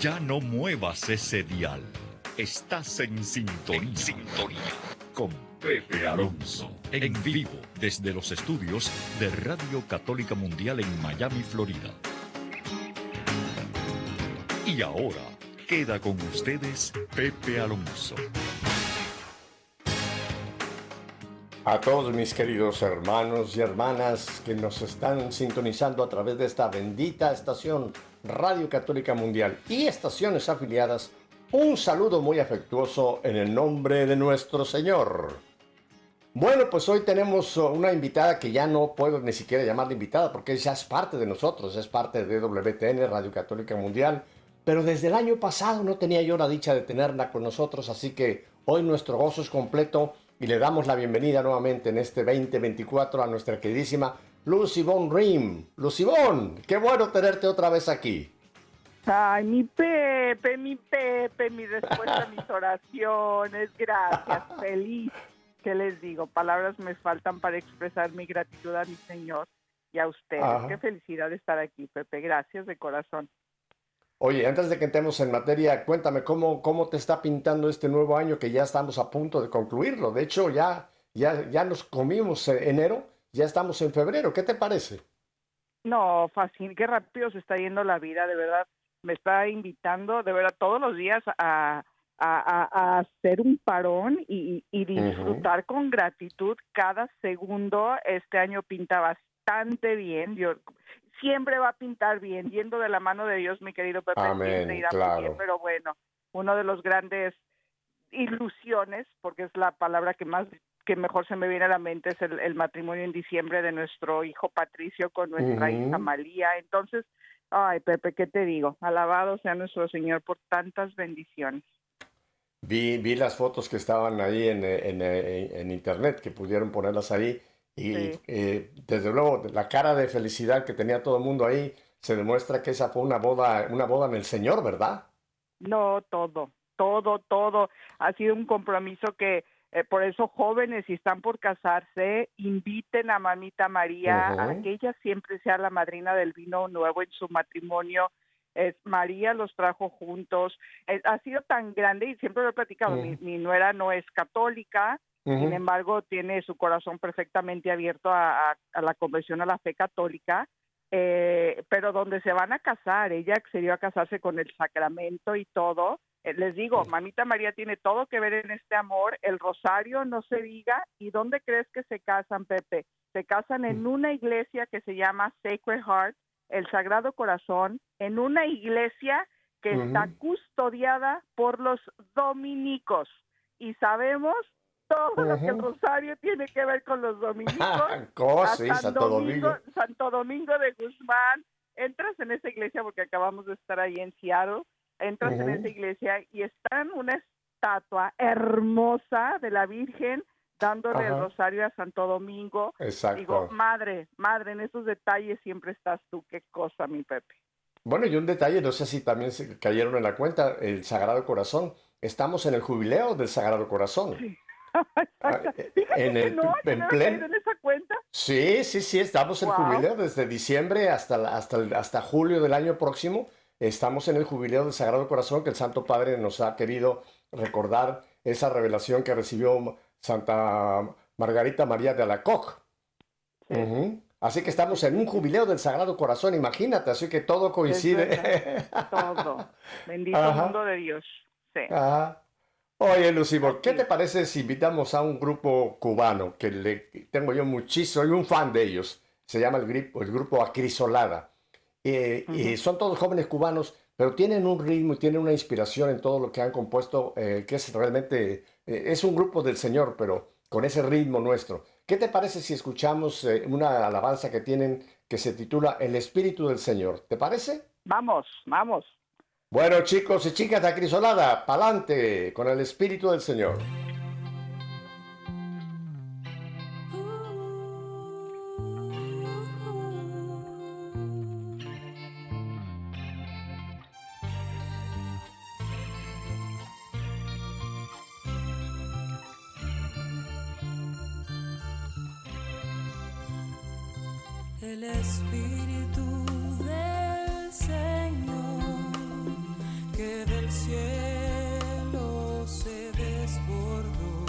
Ya no muevas ese dial. Estás en sintonía. En sintonía. Con Pepe Alonso. En vivo desde los estudios de Radio Católica Mundial en Miami, Florida. Y ahora queda con ustedes Pepe Alonso. A todos mis queridos hermanos y hermanas que nos están sintonizando a través de esta bendita estación Radio Católica Mundial y estaciones afiliadas, un saludo muy afectuoso en el nombre de nuestro Señor. Bueno, pues hoy tenemos una invitada que ya no puedo ni siquiera llamarla invitada porque ya es parte de nosotros, es parte de WTN, Radio Católica Mundial, pero desde el año pasado no tenía yo la dicha de tenerla con nosotros, así que hoy nuestro gozo es completo y le damos la bienvenida nuevamente en este 2024 a nuestra queridísima Lucibón Rim. Lucibón, qué bueno tenerte otra vez aquí. Ay, mi Pepe, mi Pepe, mi respuesta a mis oraciones, gracias, feliz. ¿Qué les digo? Palabras me faltan para expresar mi gratitud a mi Señor y a ustedes. Ajá. Qué felicidad estar aquí, Pepe. Gracias de corazón. Oye, antes de que entremos en materia, cuéntame cómo, cómo te está pintando este nuevo año que ya estamos a punto de concluirlo. De hecho, ya, ya, ya nos comimos eh, enero, ya estamos en febrero. ¿Qué te parece? No, fácil, qué rápido se está yendo la vida, de verdad. Me está invitando, de verdad, todos los días a, a, hacer un parón y, y disfrutar con gratitud cada segundo. Este año pinta bastante bien. Yo, siempre va a pintar bien, yendo de la mano de Dios, mi querido Pepe. Amén, irá claro. bien, pero bueno, uno de los grandes ilusiones, porque es la palabra que más que mejor se me viene a la mente es el, el matrimonio en diciembre de nuestro hijo Patricio con nuestra Ujú. hija María. Entonces, ay Pepe, ¿qué te digo? Alabado sea nuestro Señor por tantas bendiciones. Vi, vi las fotos que estaban ahí en, en, eh, en internet, que pudieron ponerlas ahí. Y Sí. eh, desde luego, la cara de felicidad que tenía todo el mundo ahí se demuestra que esa fue una boda, una boda en el Señor, ¿verdad? No, todo, todo, todo. Ha sido un compromiso que, eh, por eso jóvenes, si están por casarse, inviten a mamita María a que ella siempre sea la madrina del vino nuevo en su matrimonio. Es, María los trajo juntos. Eh, ha sido tan grande y siempre lo he platicado. mi, nuera no es católica, sin embargo, tiene su corazón perfectamente abierto a, a- a la conversión a la fe católica, eh, pero donde se van a casar, ella accedió a casarse con el sacramento y todo. Eh, les digo, mamita María tiene todo que ver en este amor, el rosario no se diga, ¿y dónde crees que se casan, Pepe? Se casan en una iglesia que se llama Sacred Heart, el Sagrado Corazón, en una iglesia que está custodiada por los dominicos. Y sabemos todo lo que el rosario tiene que ver con los dominicos. Sí, Santo Domingo. Santo Domingo de Guzmán. Entras en esa iglesia porque acabamos de estar ahí en Seattle. Entras en Ujú. esa iglesia y está una estatua hermosa de la Virgen dándole el Ajá. rosario a Santo Domingo. Exacto. Digo, madre, madre, en esos detalles siempre estás tú. Qué cosa, mi Pepe. Bueno, y un detalle, no sé si también se cayeron en la cuenta, el Sagrado Corazón. Estamos en el jubileo del Sagrado Corazón. Ah, eh, en el- no, en en esa cuenta. Sí, sí, sí, estamos en Wow. jubileo desde diciembre hasta, hasta, el- hasta julio del año próximo. Estamos en el jubileo del Sagrado Corazón que el Santo Padre nos ha querido recordar esa revelación que recibió Santa Margarita María de. Sí. Ujú. Así que estamos en un jubileo del Sagrado Corazón, imagínate, así que todo coincide. Todo. Bendito Ajá. mundo de Dios. Sí. Ajá. Oye, Lucibor, ¿qué te parece si invitamos a un grupo cubano que le tengo yo muchísimo, soy un fan de ellos? Se llama el el grupo Acrisolada. Eh, Y son todos jóvenes cubanos, pero tienen un ritmo y tienen una inspiración en todo lo que han compuesto, eh, que es realmente, eh, es un grupo del Señor, pero con ese ritmo nuestro. ¿Qué te parece si escuchamos eh, una alabanza que tienen que se titula El Espíritu del Señor? ¿Te parece? Vamos, vamos. Bueno, chicos y chicas de Acrisolada, pa'lante con el Espíritu del Señor. El Espíritu del Señor que del cielo se desbordó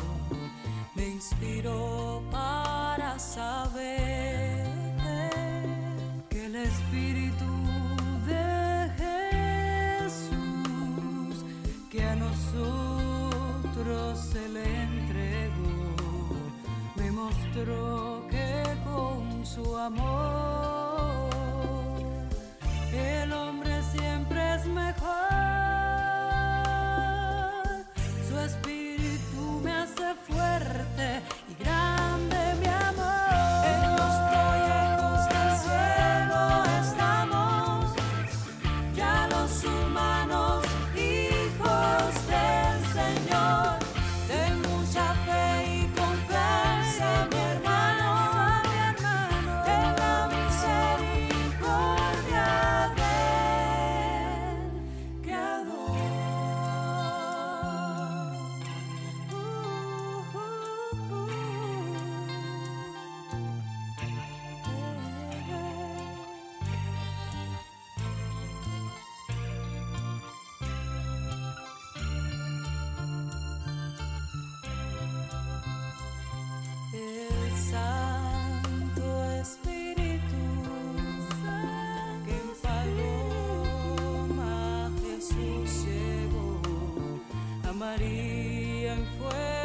me inspiró para saber que el Espíritu de Jesús que a nosotros se le entregó me mostró que con su amor María en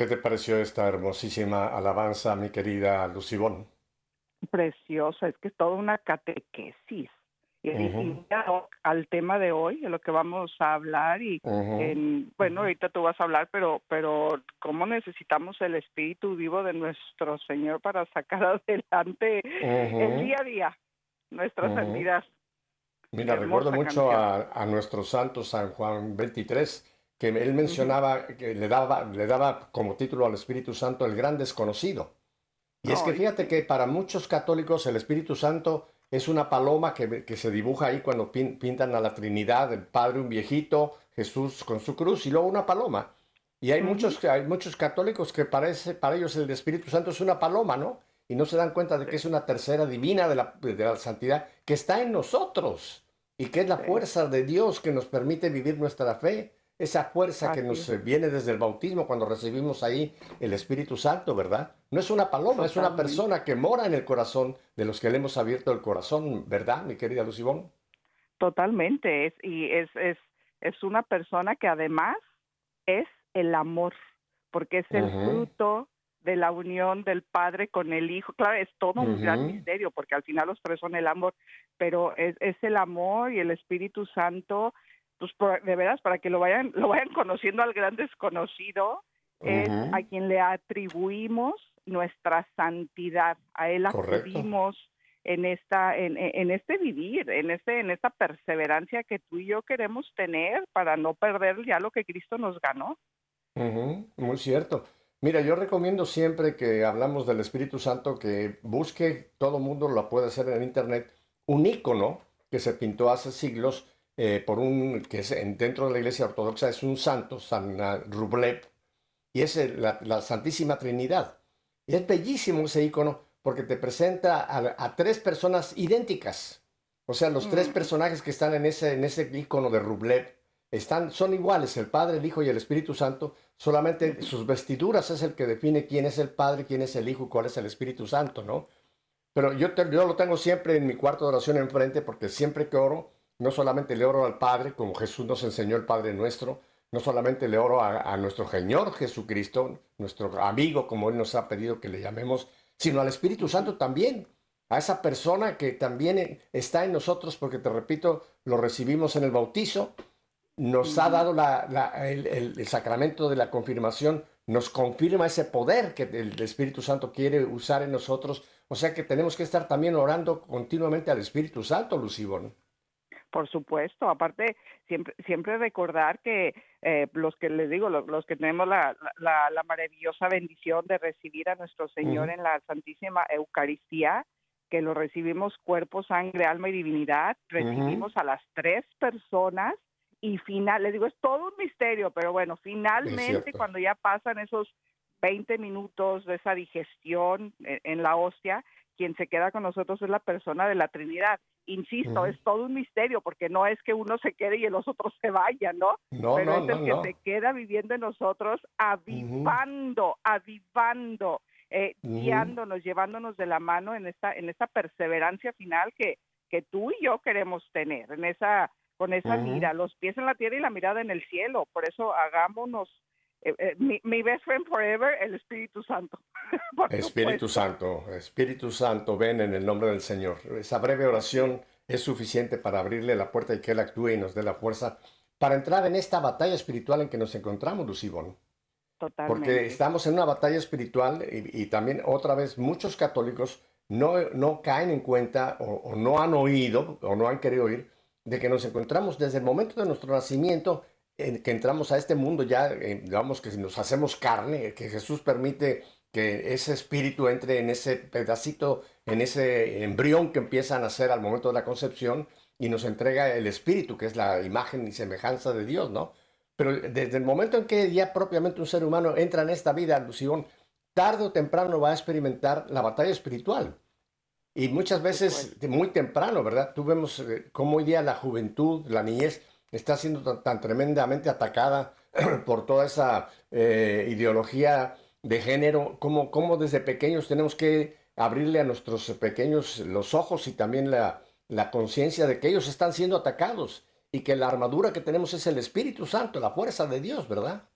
¿Qué te pareció esta hermosísima alabanza, mi querida Lucibón? Preciosa, es que es toda una catequesis. Y, Ujú. ya al tema de hoy, de lo que vamos a hablar, y Ujú. en- bueno, ahorita tú vas a hablar, pero, pero cómo necesitamos el espíritu vivo de nuestro Señor para sacar adelante el Ujú. día a día, nuestras vidas. Mira, recuerdo mucho a, a nuestro santo San Juan 23, que él mencionaba, que le daba, le daba como título al Espíritu Santo el gran desconocido. Y es que fíjate que para muchos católicos el Espíritu Santo es una paloma que, que se dibuja ahí cuando pin- pintan a la Trinidad, el Padre, un viejito, Jesús con su cruz y luego una paloma. Y hay Ujú. muchos, hay muchos católicos que parece, para ellos el Espíritu Santo es una paloma, ¿no? Y no se dan cuenta de que es una tercera divina de la, de la santidad que está en nosotros y que es la fuerza de Dios que nos permite vivir nuestra fe. Esa fuerza que nos viene desde el bautismo cuando recibimos ahí el Espíritu Santo, ¿verdad? No es una paloma, es una persona que mora en el corazón de los que le hemos abierto el corazón, ¿verdad, mi querida Lucibón? Totalmente, es, y es, es, es una persona que además es el amor, porque es el fruto de la unión del Padre con el Hijo. Claro, es todo un gran misterio, porque al final los tres son el amor, pero es, es el amor y el Espíritu Santo, pues de veras, para que lo vayan, lo vayan conociendo al gran desconocido, es Ujú. a quien le atribuimos nuestra santidad, a él acudimos en esta, en, en- este vivir, en este, en esta perseverancia que tú y yo queremos tener para no perder ya lo que Cristo nos ganó. Ujú, Muy cierto. Mira, yo recomiendo siempre que hablamos del Espíritu Santo que busque, todo mundo lo puede hacer en internet, un ícono que se pintó hace siglos eh, por un, que es en- dentro de la Iglesia Ortodoxa es un santo, San Rublev, y es la, la Santísima Trinidad. Y es bellísimo ese icono porque te presenta a, a tres personas idénticas. O sea, los tres Mm. personajes que están en ese, en ese icono de Rublev están, son iguales, el Padre, el Hijo y el Espíritu Santo, solamente sus vestiduras es el que define quién es el Padre, quién es el Hijo y cuál es el Espíritu Santo, ¿no? Pero yo, te- yo lo tengo siempre en mi cuarto de oración enfrente porque siempre que oro, no solamente le oro al Padre, como Jesús nos enseñó el Padre nuestro, no solamente le oro a, a nuestro Señor Jesucristo, nuestro amigo, como Él nos ha pedido que le llamemos, sino al Espíritu Santo también, a esa persona que también está en nosotros, porque te repito, lo recibimos en el bautizo, nos ha dado la- la- el, el- el sacramento de la confirmación, nos confirma ese poder que el Espíritu Santo quiere usar en nosotros. O sea que tenemos que estar también orando continuamente al Espíritu Santo, Lucibón. Por supuesto, aparte siempre siempre recordar que eh, los que les digo, los, los que tenemos la, la, la maravillosa bendición de recibir a nuestro Señor en la Santísima Eucaristía, que lo recibimos cuerpo, sangre, alma y divinidad, recibimos a las tres personas y final, les digo, es todo un misterio, pero bueno, finalmente cuando ya pasan esos 20 minutos de esa digestión en, en la hostia, quien se queda con nosotros es la persona de la Trinidad. Insisto, es todo un misterio, porque no es que uno se quede y los otros se vayan, ¿no? No, Pero no, es el no, que se queda viviendo en nosotros, avivando, avivando, eh, guiándonos, llevándonos de la mano en esta, en esta perseverancia final que, que tú y yo queremos tener, en esa, con esa mira, los pies en la tierra y la mirada en el cielo. Por eso hagámonos eh, eh, mi, mi best friend forever, el Espíritu Santo. Espíritu supuesto. Santo, Espíritu Santo, ven en el nombre del Señor. Esa breve oración es suficiente para abrirle la puerta y que Él actúe y nos dé la fuerza para entrar en esta batalla espiritual en que nos encontramos, Lucibón. Totalmente. Porque estamos en una batalla espiritual y, y también otra vez muchos católicos no, no caen en cuenta o, o no han oído o no han querido oír de que nos encontramos desde el momento de nuestro nacimiento, en que entramos a este mundo ya, eh, digamos que nos hacemos carne, que Jesús permite que ese espíritu entre en ese pedacito, en ese embrión que empieza a nacer al momento de la concepción y nos entrega el espíritu, que es la imagen y semejanza de Dios, ¿no? Pero desde el momento en que ya propiamente un ser humano entra en esta vida, Lución, tarde o temprano va a experimentar la batalla espiritual. Y muchas veces, muy temprano, ¿verdad? Tú vemos eh, cómo hoy día la juventud, la niñez, está siendo tan, tan tremendamente atacada por toda esa eh, ideología de género, como, como desde pequeños tenemos que abrirle a nuestros pequeños los ojos y también la, la conciencia de que ellos están siendo atacados y que la armadura que tenemos es el Espíritu Santo, la fuerza de Dios, ¿verdad?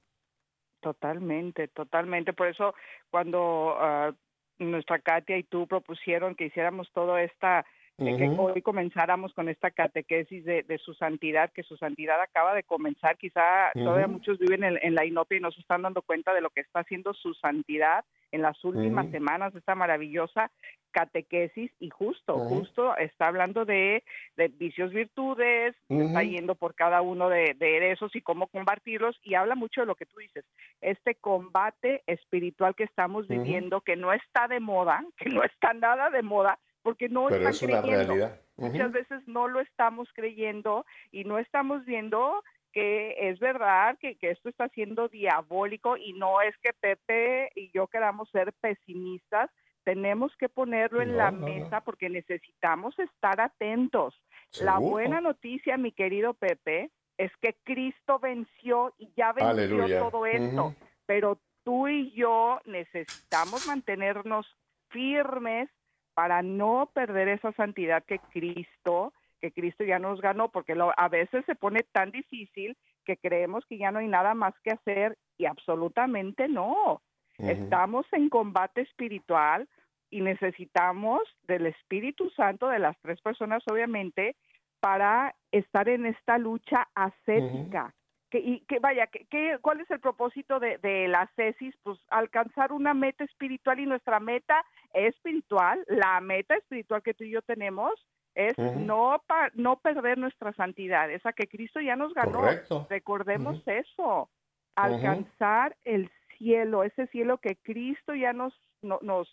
Totalmente, totalmente. Por eso cuando ah, nuestra Katia y tú propusieron que hiciéramos todo esta, que hoy comenzáramos con esta catequesis de, de su santidad, que su santidad acaba de comenzar. Quizá todavía muchos viven en, en la inopia y no se están dando cuenta de lo que está haciendo su santidad en las últimas semanas de esta maravillosa catequesis. Y justo, justo está hablando de, de vicios, virtudes, está yendo por cada uno de, de esos y cómo combatirlos. Y habla mucho de lo que tú dices, este combate espiritual que estamos viviendo, que no está de moda, que no está nada de moda, porque no Pero están es una creyendo. realidad. Muchas veces no lo estamos creyendo y no estamos viendo que es verdad que, que esto está siendo diabólico y no es que Pepe y yo queramos ser pesimistas, tenemos que ponerlo en No, la no, no. mesa porque necesitamos estar atentos. La buena noticia, mi querido Pepe, es que Cristo venció y ya venció Aleluya. todo esto, pero tú y yo necesitamos mantenernos firmes para no perder esa santidad que Cristo que Cristo ya nos ganó, porque lo, a veces se pone tan difícil que creemos que ya no hay nada más que hacer y absolutamente no. Estamos en combate espiritual y necesitamos del Espíritu Santo, de las tres personas obviamente, para estar en esta lucha ascética. Que, y que vaya, que, que- ¿cuál es el propósito de, de la cesis? Pues alcanzar una meta espiritual y nuestra meta espiritual, la meta espiritual que tú y yo tenemos es no pa- no perder nuestra santidad, esa que Cristo ya nos ganó. Correcto. Recordemos eso, alcanzar el cielo, ese cielo que Cristo ya nos no- nos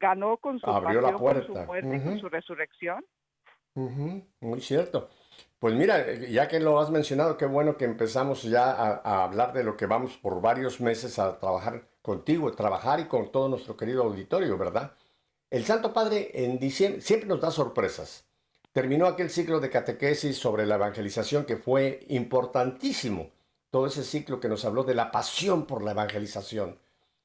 ganó con su Abrió la pasión, con su puerta. muerte y con su resurrección. Muy cierto. Pues mira, ya que lo has mencionado, qué bueno que empezamos ya a, a hablar de lo que vamos por varios meses a trabajar contigo, trabajar y con todo nuestro querido auditorio, ¿verdad? El Santo Padre en diciembre siempre nos da sorpresas. Terminó aquel ciclo de catequesis sobre la evangelización que fue importantísimo. Todo ese ciclo que nos habló de la pasión por la evangelización.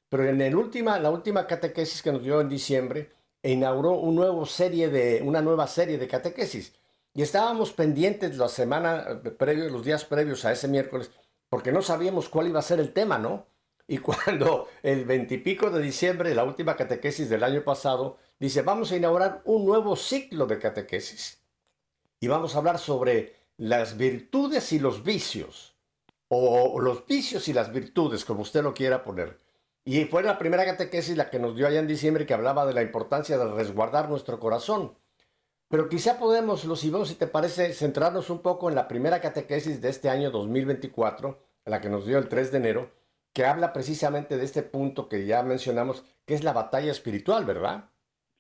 Pero en el última, la última catequesis que nos dio en diciembre, inauguró un nuevo serie de, una nueva serie de catequesis. Y estábamos pendientes la semana eh, previo, los días previos a ese miércoles, porque no sabíamos cuál iba a ser el tema, ¿no? Y cuando el veintipico de diciembre, la última catequesis del año pasado, dice, vamos a inaugurar un nuevo ciclo de catequesis. Y vamos a hablar sobre las virtudes y los vicios, o los vicios y las virtudes, como usted lo quiera poner. Y fue la primera catequesis la que nos dio allá en diciembre que hablaba de la importancia de resguardar nuestro corazón. Pero quizá podemos, los Iván, si te parece, centrarnos un poco en la primera catequesis de este año 2024, la que nos dio el 3 de enero, que habla precisamente de este punto que ya mencionamos, que es la batalla espiritual, ¿verdad?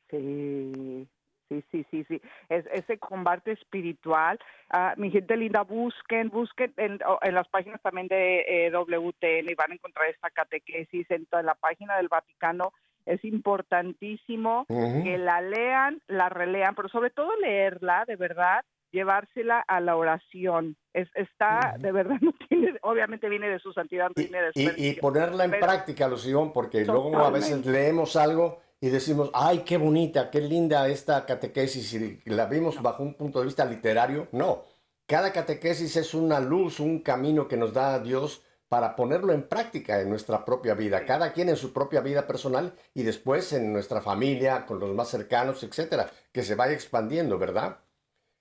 Sí, sí, sí, sí, sí. Es, ese combate espiritual. Ah, mi gente linda, busquen, busquen en las páginas también de eh, WTN y van a encontrar esta catequesis en toda la página del Vaticano. Es importantísimo que la lean, la relean, pero sobre todo leerla, de verdad, llevársela a la oración. Es, está, de verdad, no tiene, obviamente viene de su santidad, no de su y- y ponerla en Pero- práctica, Lución, porque luego a veces leemos algo y decimos, ay, qué bonita, qué linda esta catequesis, y la vimos bajo un punto de vista literario. No, cada catequesis es una luz, un camino que nos da Dios para ponerlo en práctica en nuestra propia vida, cada quien en su propia vida personal y después en nuestra familia, con los más cercanos, etcétera, que se vaya expandiendo, ¿verdad?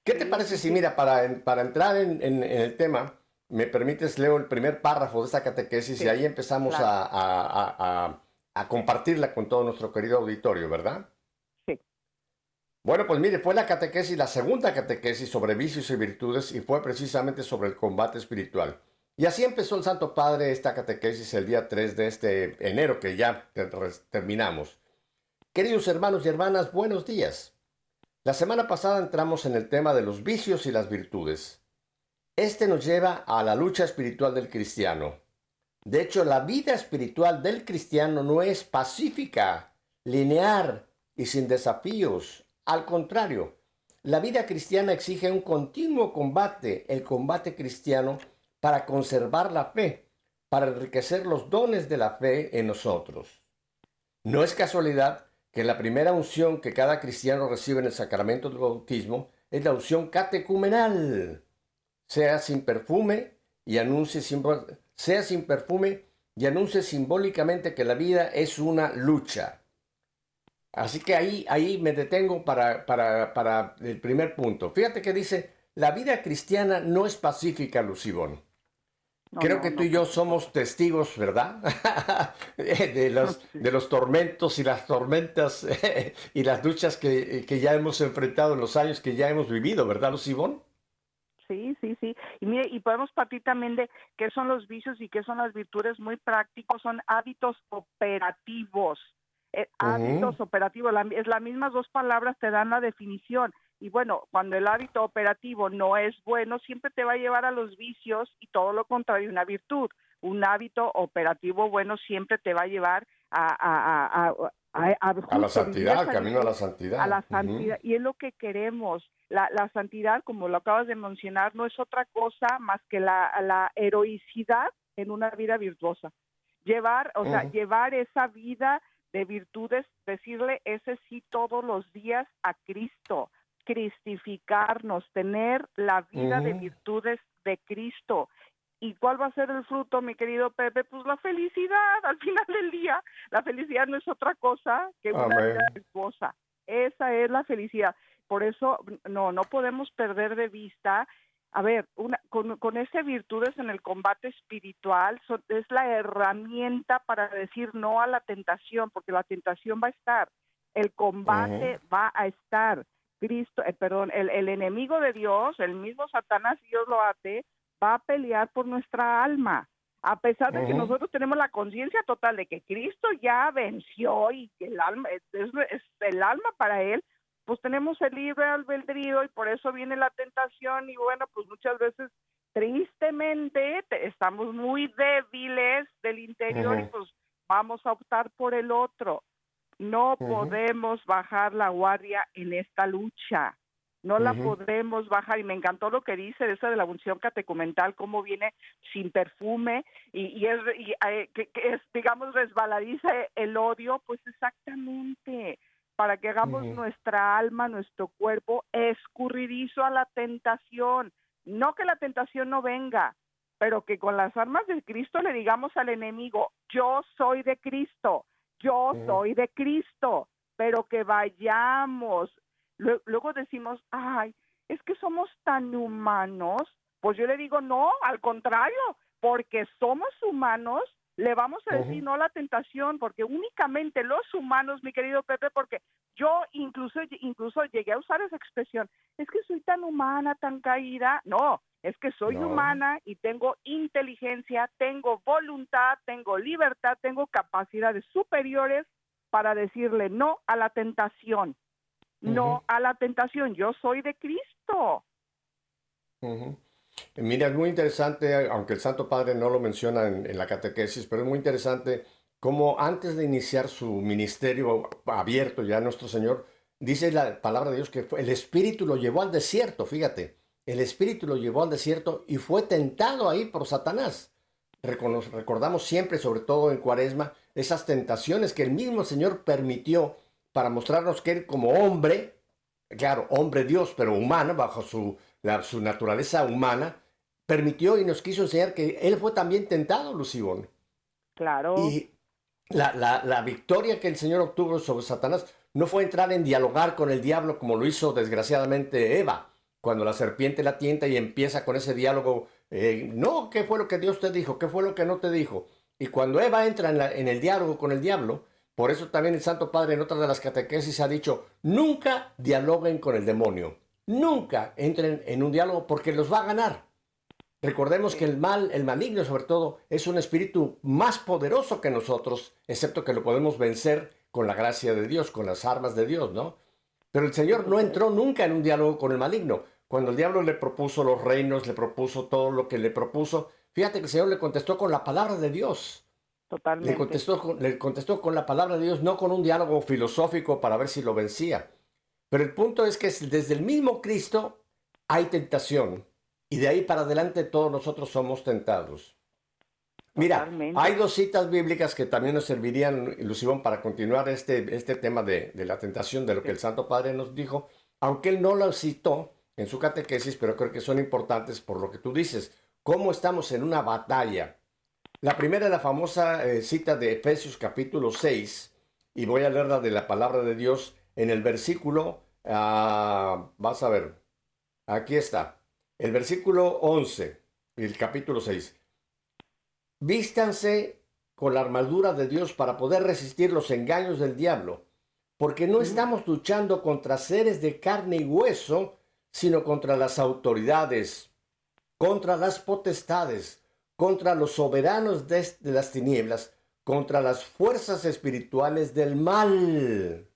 ¿Qué te parece si, mira, para, en- para entrar en, en- en el tema, me permites, leo el primer párrafo de esta catequesis Sí, y ahí empezamos claro. a, a- a- a- a compartirla con todo nuestro querido auditorio, ¿verdad? Sí. Bueno, pues mire, fue la catequesis, la segunda catequesis sobre vicios y virtudes y fue precisamente sobre el combate espiritual. Y así empezó el Santo Padre esta catequesis el día 3 de este enero que ya ter- terminamos. Queridos hermanos y hermanas, buenos días. La semana pasada entramos en el tema de los vicios y las virtudes. Este nos lleva a la lucha espiritual del cristiano. De hecho, la vida espiritual del cristiano no es pacífica, lineal y sin desafíos. Al contrario, la vida cristiana exige un continuo combate, el combate cristiano, para conservar la fe, para enriquecer los dones de la fe en nosotros. No es casualidad que la primera unción que cada cristiano recibe en el sacramento del bautismo es la unción catecumenal. Sea sin perfume y anuncie sea sin perfume y anuncie simbólicamente que la vida es una lucha. Así que ahí, ahí me detengo para, para, para el primer punto. Fíjate que dice, la vida cristiana no es pacífica, Lucibón. No, Creo no, que tú y yo favor. somos testigos, ¿verdad? de, los, de los tormentos y las tormentas y las luchas que, que ya hemos enfrentado en los años que ya hemos vivido, ¿verdad, Lucibón? Sí, sí, sí. Y mire, y podemos partir también de qué son los vicios y qué son las virtudes muy prácticos, son hábitos operativos. Eh. Hábitos operativos, la- es las mismas dos palabras te dan la definición. Y bueno, cuando el hábito operativo no es bueno, siempre te va a llevar a los vicios y todo lo contrario, una virtud. Un hábito operativo bueno siempre te va a llevar a, a, a, a, a- a A la santidad, al camino a la santidad. a la santidad y es lo que queremos. La, la santidad, como lo acabas de mencionar, no es otra cosa más que la, la heroicidad en una vida virtuosa. Llevar, o sea, llevar esa vida de virtudes, decirle ese sí todos los días a Cristo. Cristificarnos, tener la vida de Ujú. virtudes de Cristo. ¿Y cuál va a ser el fruto, mi querido Pepe? Pues la felicidad, al final del día. La felicidad no es otra cosa que una Amén. vida virtuosa. Esa es la felicidad. Por eso, no, no podemos perder de vista a ver, una, con, con esas virtudes en el combate espiritual es la herramienta para decir no a la tentación, porque la tentación va a estar, el combate va a estar. Cristo, eh, perdón, el, el enemigo de Dios, el mismo Satanás, Dios lo hace, va a pelear por nuestra alma. A pesar de que nosotros tenemos la conciencia total de que Cristo ya venció y que el alma es, el alma para él, pues tenemos el libre albedrío y por eso viene la tentación y bueno, pues muchas veces tristemente te- estamos muy débiles del interior y pues vamos a optar por el otro. No podemos bajar la guardia en esta lucha. No la podemos bajar. Y me encantó lo que dice de esa de la unción catecumental, cómo viene sin perfume y, y es, y, eh, que, que es, digamos, resbaladiza el odio. Pues exactamente, para que hagamos nuestra alma, nuestro cuerpo escurridizo a la tentación. No que la tentación no venga, pero que con las armas de Cristo le digamos al enemigo, yo soy de Cristo, yo soy de Cristo, pero que vayamos. Lue- Luego decimos, ay, es que somos tan humanos. Pues yo le digo, no, al contrario, porque somos humanos, le vamos a decir no a la tentación, porque únicamente los humanos, mi querido Pepe, porque yo incluso, incluso llegué a usar esa expresión, es que soy tan humana, tan caída. No, es que soy No. humana y tengo inteligencia, tengo voluntad, tengo libertad, tengo capacidades superiores para decirle no a la tentación. No a la tentación, yo soy de Cristo. Ujú. Mira, es muy interesante, aunque el Santo Padre no lo menciona en, en la catequesis, pero es muy interesante cómo antes de iniciar su ministerio abierto ya nuestro Señor, dice la palabra de Dios que el Espíritu lo llevó al desierto, fíjate, el Espíritu lo llevó al desierto y fue tentado ahí por Satanás. Recono- recordamos siempre, sobre todo en Cuaresma, esas tentaciones que el mismo Señor permitió para mostrarnos que Él como hombre, claro, hombre Dios, pero humano, bajo su, la- su naturaleza humana, permitió y nos quiso enseñar que Él fue también tentado, Lucibón. Claro. Y la, la- la victoria que el Señor obtuvo sobre Satanás no fue entrar en dialogar con el diablo como lo hizo desgraciadamente Eva, cuando la serpiente la tienta y empieza con ese diálogo, eh, no, ¿qué fue lo que Dios te dijo? ¿Qué fue lo que no te dijo? Y cuando Eva entra en, en el diálogo con el diablo, por eso también el Santo Padre en otra de las catequesis ha dicho, nunca dialoguen con el demonio, nunca entren en un diálogo porque los va a ganar. Recordemos que el mal, el maligno sobre todo, es un espíritu más poderoso que nosotros, excepto que lo podemos vencer con la gracia de Dios, con las armas de Dios, ¿no? Pero el Señor no entró nunca en un diálogo con el maligno. Cuando el diablo le propuso los reinos, le propuso todo lo que le propuso, fíjate que el Señor le contestó con la palabra de Dios. Totalmente. Le contestó, con- le contestó con la palabra de Dios, no con un diálogo filosófico para ver si lo vencía. Pero el punto es que desde el mismo Cristo hay tentación. Y de ahí para adelante todos nosotros somos tentados. Mira, Totalmente. hay dos citas bíblicas que también nos servirían, Lucibón, para continuar este, este tema de, de la tentación, de lo que el Santo Padre nos dijo, aunque él no lo citó en su catequesis, pero creo que son importantes por lo que tú dices. ¿Cómo estamos en una batalla? La primera es la famosa eh, cita de Efesios capítulo 6, y voy a leerla de la palabra de Dios en el versículo, ah, vas a ver, aquí está, el versículo 11, el capítulo 6. Vístanse con la armadura de Dios para poder resistir los engaños del diablo, porque no estamos luchando contra seres de carne y hueso, sino contra las autoridades, contra las potestades, contra los soberanos de, de las tinieblas, contra las fuerzas espirituales del mal.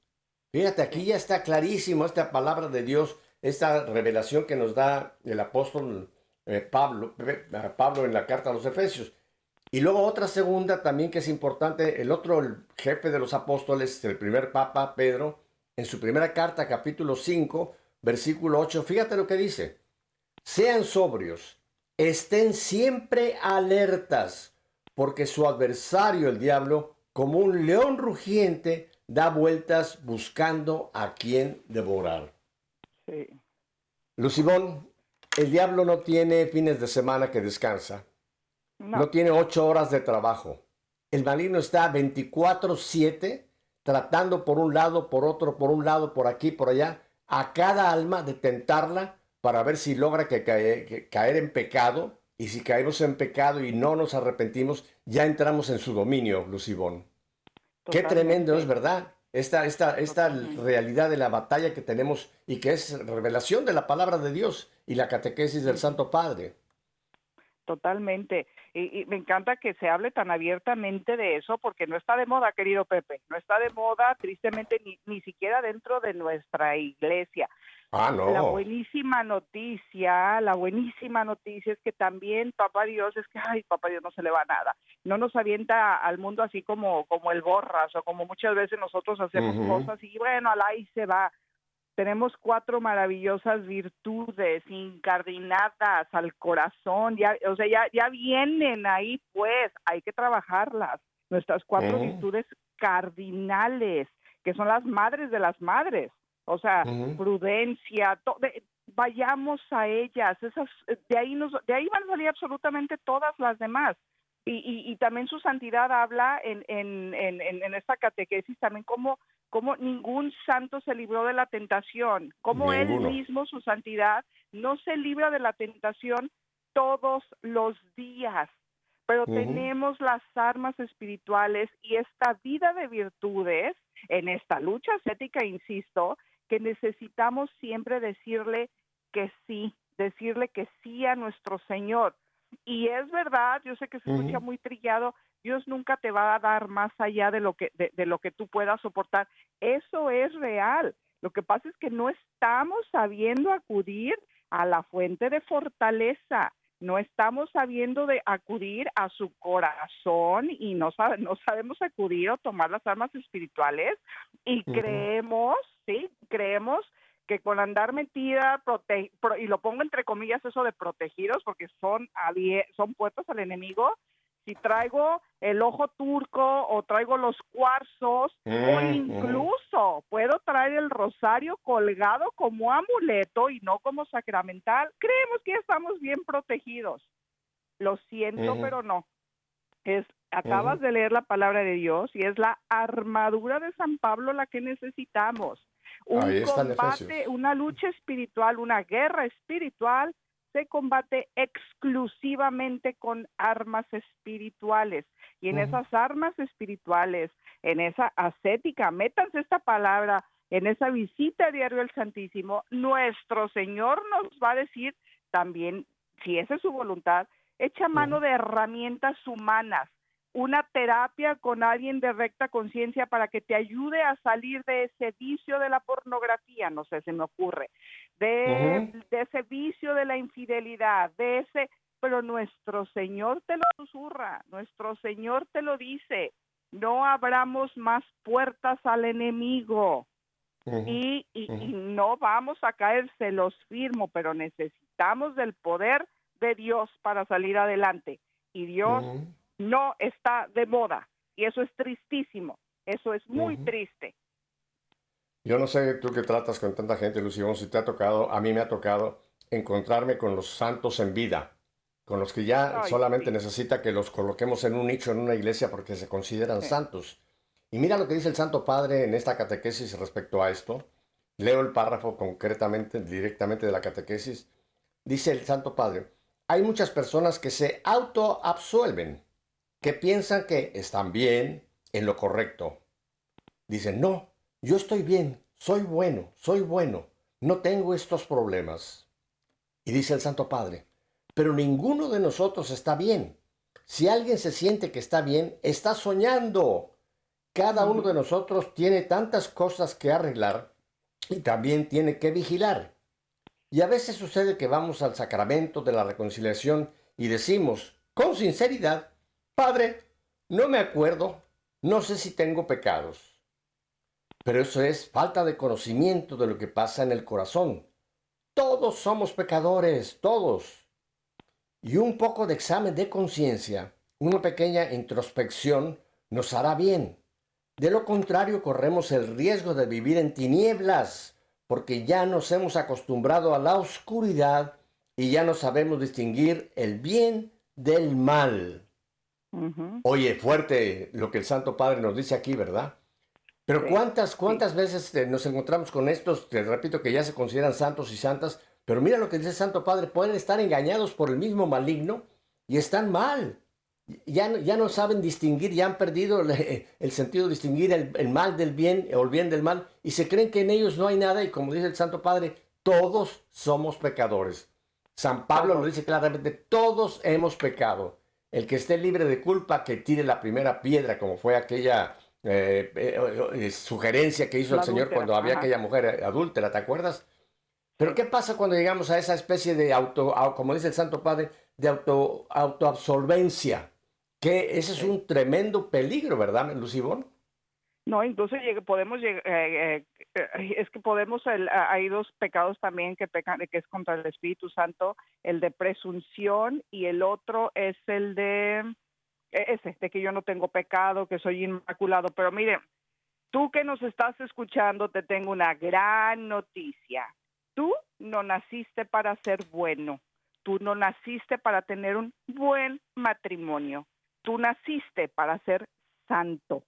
Fíjate, aquí ya está clarísimo esta palabra de Dios, esta revelación que nos da el apóstol eh, Pablo, eh, Pablo en la carta a los Efesios. Y luego otra segunda también que es importante, el otro el jefe de los apóstoles, el primer papa, Pedro, en su primera carta, capítulo 5, versículo 8, fíjate lo que dice. Sean sobrios, estén siempre alertas, porque su adversario, el diablo, como un león rugiente, da vueltas buscando a quien devorar. Sí. Lucibón, el diablo no tiene fines de semana que descansa. No, No tiene ocho horas de trabajo. El maligno está 24/7 tratando por un lado, por otro, por un lado, por aquí, por allá, a cada alma de tentarla para ver si logra que cae- que caer en pecado. Y si caemos en pecado y no nos arrepentimos, ya entramos en su dominio, Lucibón. Qué tremendo es, ¿verdad? Esta, esta, esta Totalmente. realidad de la batalla que tenemos y que es revelación de la palabra de Dios y la catequesis del Santo Padre. Totalmente. Y, y me encanta que se hable tan abiertamente de eso porque no está de moda, querido Pepe. No está de moda, tristemente, ni, ni siquiera dentro de nuestra iglesia. Ah, no. La buenísima noticia, la buenísima noticia es que también Papá Dios es que, ay, Papá Dios no se le va nada. No nos avienta al mundo así como, como el borras o como muchas veces nosotros hacemos cosas y bueno, al ahí se va. Tenemos cuatro maravillosas virtudes incardinadas al corazón, ya, o sea, ya, ya vienen ahí, pues, hay que trabajarlas. Nuestras cuatro virtudes cardinales, que son las madres de las madres. O sea, prudencia, to- de- vayamos a ellas, esas, de ahí nos, de ahí van a salir absolutamente todas las demás. Y, y, y también su santidad habla en, en, en, esta catequesis también como, como ningún santo se libró de la tentación, como él mismo, su santidad, no se libra de la tentación todos los días. Pero tenemos las armas espirituales y esta vida de virtudes en esta lucha ascética, insisto, que necesitamos siempre decirle que sí, decirle que sí a nuestro Señor. Y es verdad, yo sé que se escucha muy trillado, Dios nunca te va a dar más allá de lo que de, de lo que tú puedas soportar. Eso es real. Lo que pasa es que no estamos sabiendo acudir a la fuente de fortaleza. No estamos sabiendo de acudir a su corazón y no, sabe- no sabemos acudir o tomar las armas espirituales y creemos, sí, creemos que con andar metida, prote- pro- y lo pongo entre comillas eso de protegidos, porque son, son puertas al enemigo, si traigo el ojo turco o traigo los cuarzos o Mm, ujú. incluso puedo traer el rosario colgado como amuleto y no como sacramental, creemos que estamos bien protegidos. Lo siento, Ujú. pero no. Es acabas de leer la palabra de Dios y es la armadura de San Pablo la que necesitamos. Un combate, una lucha espiritual, una guerra espiritual se combate exclusivamente con armas espirituales. Y en esas armas espirituales, en esa ascética, métanse esta palabra, en esa visita diario al Santísimo, nuestro Señor nos va a decir también, si esa es su voluntad, echa mano de herramientas humanas, una terapia con alguien de recta conciencia para que te ayude a salir de ese vicio de la pornografía, no sé, se me ocurre, de, de ese vicio de la infidelidad, de ese, pero nuestro Señor te lo susurra, nuestro Señor te lo dice, no abramos más puertas al enemigo y, y- y no vamos a caer, se los firmo, pero necesitamos del poder de Dios para salir adelante. Y Dios. No está de moda. Y eso es tristísimo. Eso es muy triste. Yo no sé tú que tratas con tanta gente, Lución, si te ha tocado, a mí me ha tocado encontrarme con los santos en vida, con los que ya Ay, solamente sí. necesita que los coloquemos en un nicho en una iglesia porque se consideran Sí. santos. Y mira lo que dice el Santo Padre en esta catequesis respecto a esto. Leo el párrafo concretamente, directamente de la catequesis. Dice el Santo Padre, hay muchas personas que se autoabsuelven, que piensan que están bien, en lo correcto. Dicen, no, yo estoy bien, soy bueno, soy bueno, no tengo estos problemas. Y dice el Santo Padre, pero ninguno de nosotros está bien. Si alguien se siente que está bien, está soñando. Cada uno de nosotros tiene tantas cosas que arreglar y también tiene que vigilar. Y a veces sucede que vamos al sacramento de la reconciliación y decimos, con sinceridad, Padre, no me acuerdo, no sé si tengo pecados. Pero eso es falta de conocimiento de lo que pasa en el corazón. Todos somos pecadores, todos. Y un poco de examen de conciencia, una pequeña introspección, nos hará bien. De lo contrario, corremos el riesgo de vivir en tinieblas, porque ya nos hemos acostumbrado a la oscuridad y ya no sabemos distinguir el bien del mal. Oye, fuerte lo que el Santo Padre nos dice aquí, ¿verdad? Pero Sí, cuántas, cuántas veces eh, nos encontramos con estos, te repito que ya se consideran santos y santas, pero mira lo que dice el Santo Padre, pueden estar engañados por el mismo maligno y están mal. Ya, no- ya no saben distinguir, ya han perdido el, el sentido de distinguir el, el mal del bien o el bien del mal y se creen que en ellos no hay nada y como dice el Santo Padre, todos somos pecadores. San Pablo lo dice claramente, todos hemos pecado. El que esté libre de culpa, que tire la primera piedra, como fue aquella eh, eh, eh, sugerencia que hizo La el Señor cuando había ajá. aquella mujer adúltera, ¿te acuerdas? Pero ¿qué pasa cuando llegamos a esa especie de auto, au- como dice el Santo Padre, de auto, autoabsolvencia? Que ese es un tremendo peligro, ¿verdad, Lucibón? No, incluso podemos llegar, eh, eh, es que podemos, hay dos pecados también que pecan, que es contra el Espíritu Santo, el de presunción y el otro es el de, eh, ese, de que yo no tengo pecado, que soy inmaculado. Pero mire, tú que nos estás escuchando, te tengo una gran noticia. Tú no naciste para ser bueno, tú no naciste para tener un buen matrimonio, tú naciste para ser santo.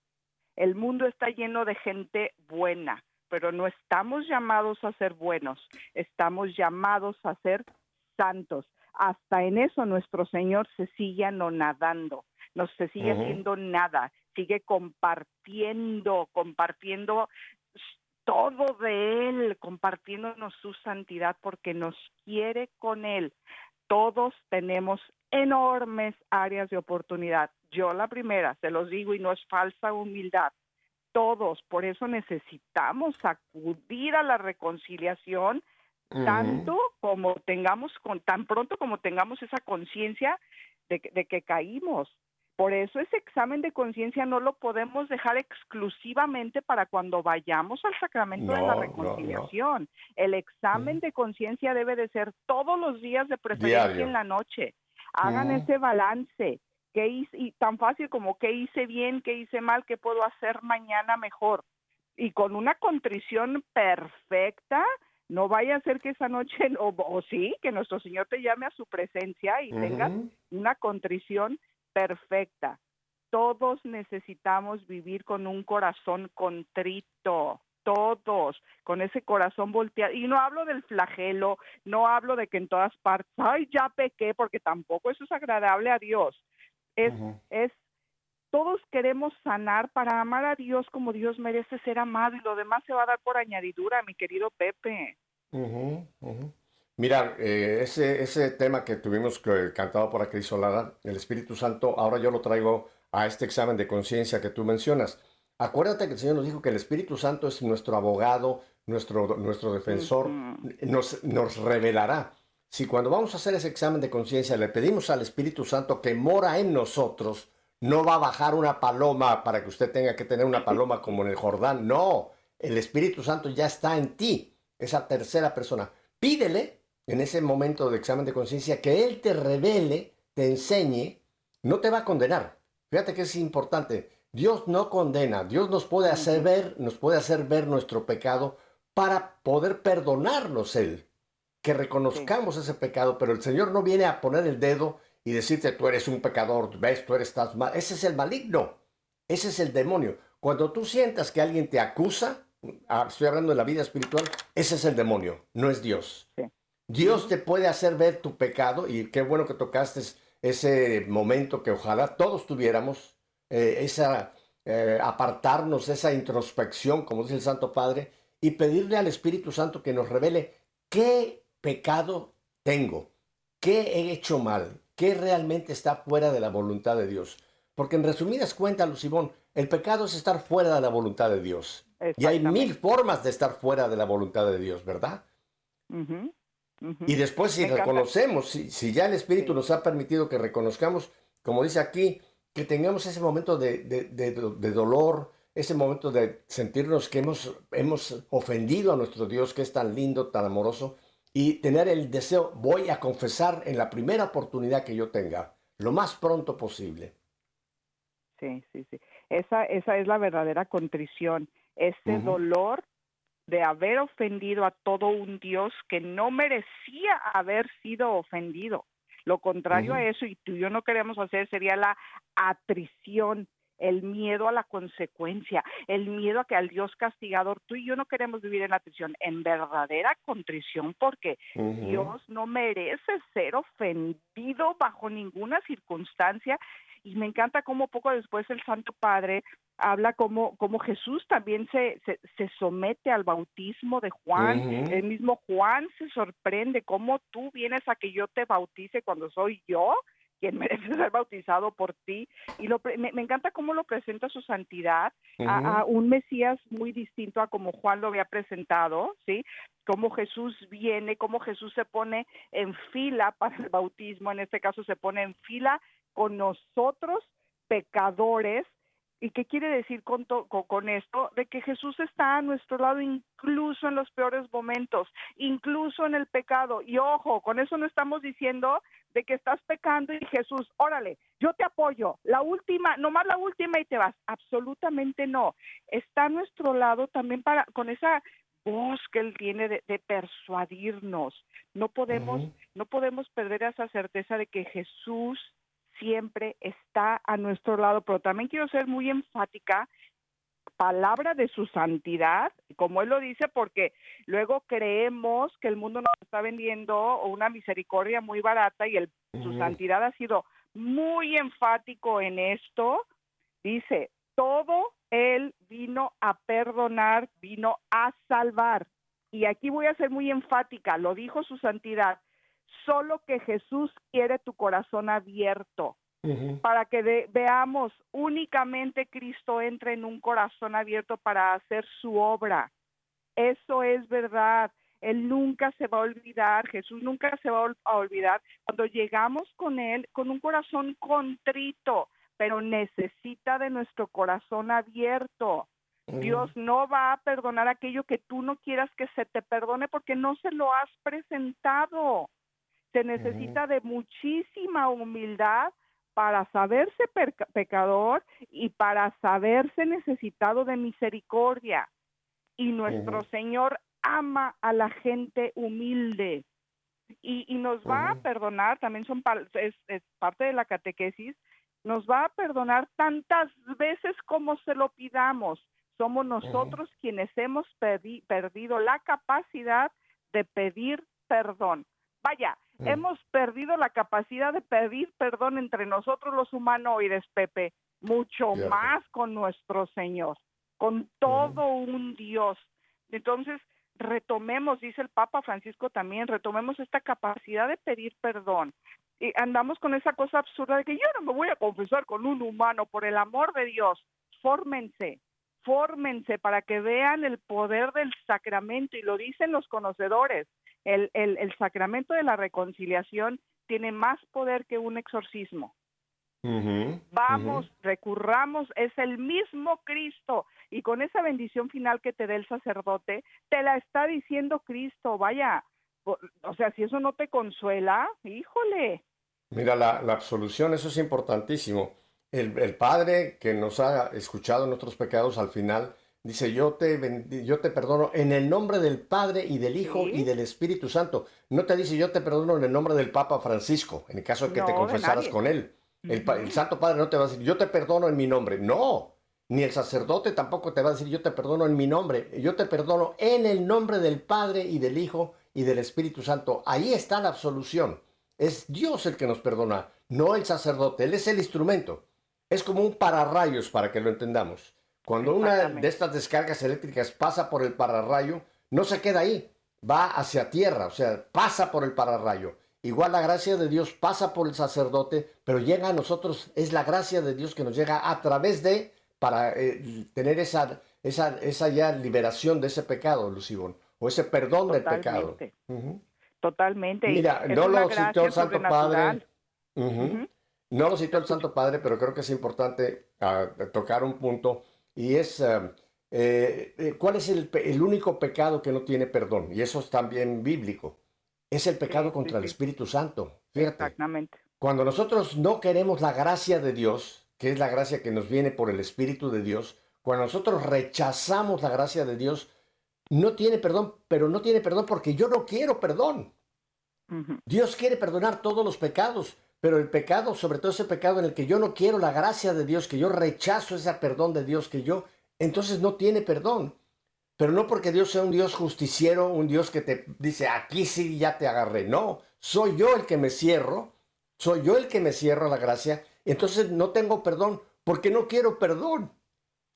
El mundo está lleno de gente buena, pero no estamos llamados a ser buenos, estamos llamados a ser santos. Hasta en eso nuestro Señor se sigue anonadando, no se sigue haciendo nada, sigue compartiendo, compartiendo todo de Él, compartiéndonos su santidad porque nos quiere con Él. Todos tenemos enormes áreas de oportunidad. Yo la primera, se los digo y no es falsa humildad. Todos, por eso necesitamos acudir a la reconciliación tanto como tengamos, con, tan pronto como tengamos esa conciencia de, que- de que caímos. Por eso ese examen de conciencia no lo podemos dejar exclusivamente para cuando vayamos al sacramento de la no, no. reconciliación. El examen de conciencia debe de ser todos los días de preferencia Diario. en la noche. Hagan Ujú. ese balance. ¿Qué hice? Y tan fácil como qué hice bien, qué hice mal, qué puedo hacer mañana mejor. Y con una contrición perfecta, no vaya a ser que esa noche, o, o sí, que nuestro Señor te llame a su presencia y tengas Ujú. una contrición perfecta. Todos necesitamos vivir con un corazón contrito, todos, con ese corazón volteado. Y no hablo del flagelo, no hablo de que en todas partes, ay, ya pequé, porque tampoco eso es agradable a Dios. Es, es, todos queremos sanar para amar a Dios como Dios merece ser amado y lo demás se va a dar por añadidura, mi querido Pepe. Mira, eh, ese, ese tema que tuvimos que- cantado por Cris Solada, el Espíritu Santo, ahora yo lo traigo a este examen de conciencia que tú mencionas. Acuérdate que el Señor nos dijo que el Espíritu Santo es nuestro abogado, nuestro, nuestro defensor, nos, nos revelará. Si cuando vamos a hacer ese examen de conciencia le pedimos al Espíritu Santo que mora en nosotros, no va a bajar una paloma para que usted tenga que tener una paloma como en el Jordán. No, el Espíritu Santo ya está en ti, esa tercera persona. Pídele en ese momento de examen de conciencia que Él te revele, te enseñe, no te va a condenar. Fíjate que es importante. Dios no condena, Dios nos puede hacer ver, nos puede hacer ver nuestro pecado para poder perdonarnos Él. Que reconozcamos ese pecado, pero el Señor no viene a poner el dedo y decirte tú eres un pecador, ves, tú eres estás mal. Ese es el maligno, ese es el demonio. Cuando tú sientas que alguien te acusa, ah, estoy hablando de la vida espiritual, ese es el demonio, no es Dios. Sí. Dios te puede hacer ver tu pecado y qué bueno que tocaste ese momento que ojalá todos tuviéramos, eh, esa eh, apartarnos, esa introspección, como dice el Santo Padre, y pedirle al Espíritu Santo que nos revele qué pecado tengo, qué he hecho mal, qué realmente está fuera de la voluntad de Dios. Porque en resumidas cuentas, Lucibón, el pecado es estar fuera de la voluntad de Dios. Y hay mil formas de estar fuera de la voluntad de Dios, ¿verdad? Y después si reconocemos, si, si ya el Espíritu Sí. nos ha permitido que reconozcamos, como dice aquí, que tengamos ese momento de, de- de- de dolor, ese momento de sentirnos que hemos, hemos ofendido a nuestro Dios, que es tan lindo, tan amoroso, y tener el deseo, voy a confesar en la primera oportunidad que yo tenga, lo más pronto posible. Sí, sí, sí. Esa, esa es la verdadera contrición. Ese dolor de haber ofendido a todo un Dios que no merecía haber sido ofendido. Lo contrario a eso, y tú y yo no queremos hacer, sería la atrición, el miedo a la consecuencia, el miedo a que al Dios castigador, tú y yo no queremos vivir en atrición, en verdadera contrición, porque. Dios no merece ser ofendido bajo ninguna circunstancia. Y me encanta cómo poco después el Santo Padre habla como, como Jesús también se, se, se somete al bautismo de Juan. El mismo Juan se sorprende cómo tú vienes a que yo te bautice cuando soy yo quien merece ser bautizado por ti. Y lo, me, me encanta cómo lo presenta su santidad a, a un Mesías muy distinto a como Juan lo había presentado, ¿sí? Cómo Jesús viene, cómo Jesús se pone en fila para el bautismo, en este caso se pone en fila con nosotros pecadores. ¿Y qué quiere decir con, to- con, esto? De que Jesús está a nuestro lado incluso en los peores momentos, incluso en el pecado. Y ojo, con eso no estamos diciendo de que estás pecando y Jesús, órale, yo te apoyo, la última, nomás la última y te vas. Absolutamente no. Está a nuestro lado también para, con esa voz que él tiene de, de persuadirnos. No podemos, no podemos perder esa certeza de que Jesús siempre está a nuestro lado, pero también quiero ser muy enfática palabra de su santidad, como él lo dice, porque luego creemos que el mundo nos está vendiendo una misericordia muy barata y el, su santidad ha sido muy enfático en esto. Dice, todo él vino a perdonar, vino a salvar. Y aquí voy a ser muy enfática, lo dijo su santidad, solo que Jesús quiere tu corazón abierto para que de- veamos únicamente Cristo entra en un corazón abierto para hacer su obra. Eso es verdad. Él nunca se va a olvidar, Jesús nunca se va a olvidar cuando llegamos con Él con un corazón contrito, pero necesita de nuestro corazón abierto. Dios no va a perdonar aquello que tú no quieras que se te perdone porque no se lo has presentado. Se necesita de muchísima humildad para saberse pecador y para saberse necesitado de misericordia. Y nuestro. Señor ama a la gente humilde y, y nos va a perdonar, también son es, es parte de la catequesis, nos va a perdonar tantas veces como se lo pidamos. Somos nosotros quienes hemos perdi- perdido la capacidad de pedir perdón. Vaya, Mm. hemos perdido la capacidad de pedir perdón entre nosotros los humanoides, Pepe, mucho Cierto. más con nuestro Señor, con todo un Dios. Entonces, retomemos, dice el Papa Francisco también, retomemos esta capacidad de pedir perdón. Y andamos con esa cosa absurda de que yo no me voy a confesar con un humano, por el amor de Dios, fórmense, fórmense para que vean el poder del sacramento, y lo dicen los conocedores, el, el, el sacramento de la reconciliación tiene más poder que un exorcismo. Vamos, recurramos, es el mismo Cristo. Y con esa bendición final que te dé el sacerdote, te la está diciendo Cristo. Vaya, o o sea, si eso no te consuela, híjole. Mira, la, la absolución, eso es importantísimo. El, el Padre que nos ha escuchado nuestros pecados al final dice, yo te, yo te perdono en el nombre del Padre y del Hijo Sí. y del Espíritu Santo. No te dice, yo te perdono en el nombre del Papa Francisco, en el caso de que te No, confesaras con él. El, el. Santo Padre no te va a decir, yo te perdono en mi nombre. No, ni el sacerdote tampoco te va a decir, yo te perdono en mi nombre. Yo te perdono en el nombre del Padre y del Hijo y del Espíritu Santo. Ahí está la absolución. Es Dios el que nos perdona, no el sacerdote. Él es el instrumento. Es como un pararrayos para que lo entendamos. Cuando una de estas descargas eléctricas pasa por el pararrayo, no se queda ahí, va hacia tierra, o sea, pasa por el pararrayo. Igual la gracia de Dios pasa por el sacerdote, pero llega a nosotros, es la gracia de Dios que nos llega a través de, para eh, tener esa, esa, esa ya liberación de ese pecado, Lucibón, o ese perdón del pecado. Totalmente. Ujú. Totalmente. Mira, es no lo citó el Santo. Padre. No lo citó el Santo Padre, pero creo que es importante ah, tocar un punto y es eh, eh, cuál es el, único pecado que no tiene perdón y eso es también bíblico. Es el pecado Sí, contra sí, el. Espíritu Santo. Fíjate, Exactamente. cuando nosotros no queremos la gracia de Dios, que es la gracia que nos viene por el Espíritu de Dios, cuando nosotros rechazamos la gracia de Dios, no tiene perdón, pero no tiene perdón porque yo no quiero perdón. Dios quiere perdonar todos los pecados, pero el pecado, sobre todo ese pecado en el que yo no quiero la gracia de Dios, que yo rechazo ese perdón de Dios, que yo, entonces no tiene perdón. Pero no porque Dios sea un Dios justiciero, un Dios que te dice, aquí sí ya te agarré. No, soy yo el que me cierro, soy yo el que me cierro a la gracia, entonces no tengo perdón porque no quiero perdón.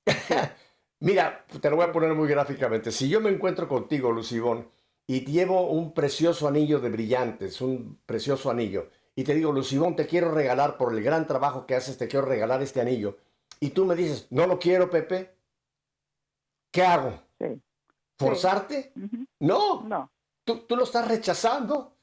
Mira, te lo voy a poner muy gráficamente. Si yo me encuentro contigo, Lucibón, y llevo un precioso anillo de brillantes, un precioso anillo, y te digo, Lucibón, te quiero regalar por el gran trabajo que haces, te quiero regalar este anillo, y tú me dices, no lo quiero, Pepe, ¿qué hago? Sí. ¿Forzarte? No, No. tú, tú lo estás rechazando.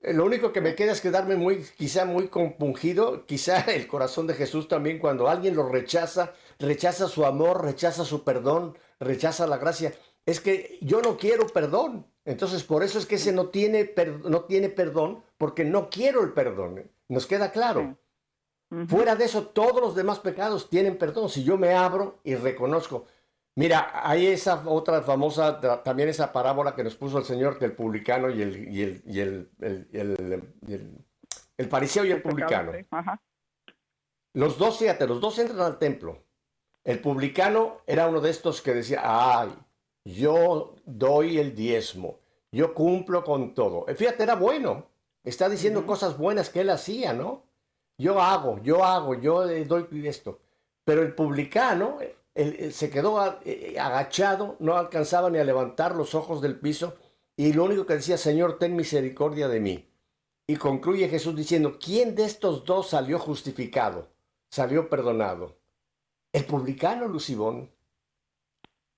Eh, Lo único que me queda es quedarme muy, quizá muy compungido, quizá el corazón de Jesús también cuando alguien lo rechaza, rechaza su amor, rechaza su perdón, rechaza la gracia. Es que yo no quiero perdón. Entonces por eso es que ese no tiene, per- no tiene perdón, porque no quiero el perdón. ¿Nos queda claro? Ujú. Fuera de eso, todos los demás pecados tienen perdón. Si yo me abro y reconozco. Mira, hay esa otra famosa, ta- también esa parábola que nos puso el Señor del publicano y el, y el, y el, el- el- y el- el fariseo y el publicano. Ajá. Los dos, fíjate, los dos entran al templo. El publicano era uno de estos que decía, ay, yo doy el diezmo, yo cumplo con todo. Eh, Fíjate, era bueno. Está diciendo cosas buenas que él hacía, ¿no? Yo hago, yo hago, yo doy esto. Pero el publicano eh, él- él se quedó a- eh, agachado, no alcanzaba ni a levantar los ojos del piso y lo único que decía, Señor, ten misericordia de mí. Y concluye Jesús diciendo, ¿quién de estos dos salió justificado? Salió perdonado. El publicano, Lucibón.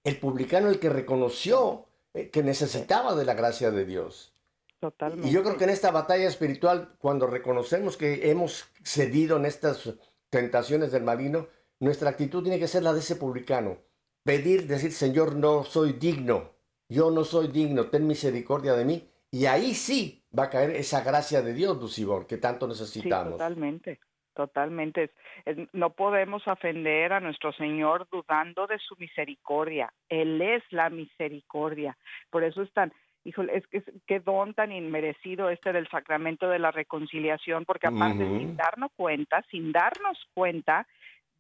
El publicano, el que reconoció eh, que necesitaba de la gracia de Dios. Totalmente. Y yo creo que en esta batalla espiritual, cuando reconocemos que hemos cedido en estas tentaciones del maligno, nuestra actitud tiene que ser la de ese publicano. Pedir, decir, Señor, no soy digno, yo no soy digno, ten misericordia de mí. Y ahí sí va a caer esa gracia de Dios, Lucibor, que tanto Sí, necesitamos. totalmente, totalmente. No podemos ofender a nuestro Señor dudando de su misericordia. Él es la misericordia. Por eso es tan, híjole, es que es- qué don tan inmerecido este del sacramento de la reconciliación, porque aparte sin darnos cuenta, sin darnos cuenta,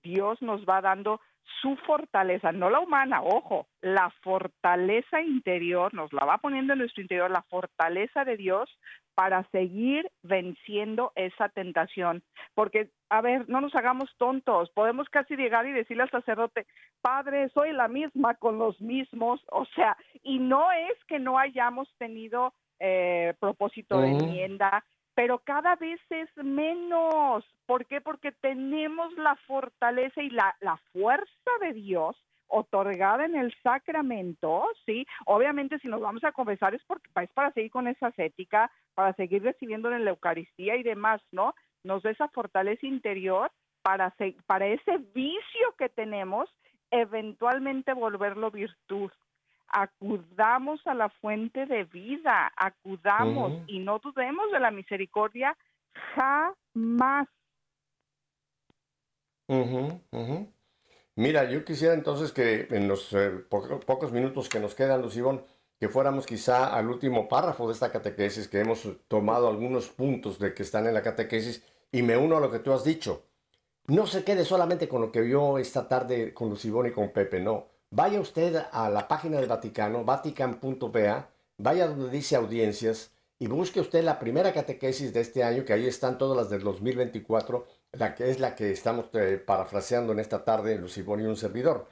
Dios nos va dando su fortaleza, no la humana, ojo, la fortaleza interior, nos la va poniendo en nuestro interior, la fortaleza de Dios para seguir venciendo esa tentación. Porque, a ver, no nos hagamos tontos, podemos casi llegar y decirle al sacerdote, Padre, soy la misma con los mismos, o sea, y no es que no hayamos tenido eh, propósito de Ujú. enmienda, pero cada vez es menos. ¿Por qué? Porque tenemos la fortaleza y la, la fuerza de Dios otorgada en el sacramento, ¿sí? Obviamente si nos vamos a confesar es porque es para seguir con esa ética, para seguir recibiendo en la Eucaristía y demás, ¿no? Nos da esa fortaleza interior para, para ese vicio que tenemos, eventualmente volverlo virtud. Acudamos a la fuente de vida, acudamos Ujú. y no dudemos de la misericordia jamás. Ujú, ujú. Mira, yo quisiera entonces que en los eh, po- pocos minutos que nos quedan, Lucibón, que fuéramos quizá al último párrafo de esta catequesis, que hemos tomado algunos puntos de que están en la catequesis, y me uno a lo que tú has dicho. No se quede solamente con lo que vio esta tarde con Lucibón y con Pepe, no. Vaya usted a la página del Vaticano, vatican.va, vaya donde dice audiencias, y busque usted la primera catequesis de este año, que ahí están todas las del 2024, la que es la que estamos eh, parafraseando en esta tarde, Lucibón y un servidor.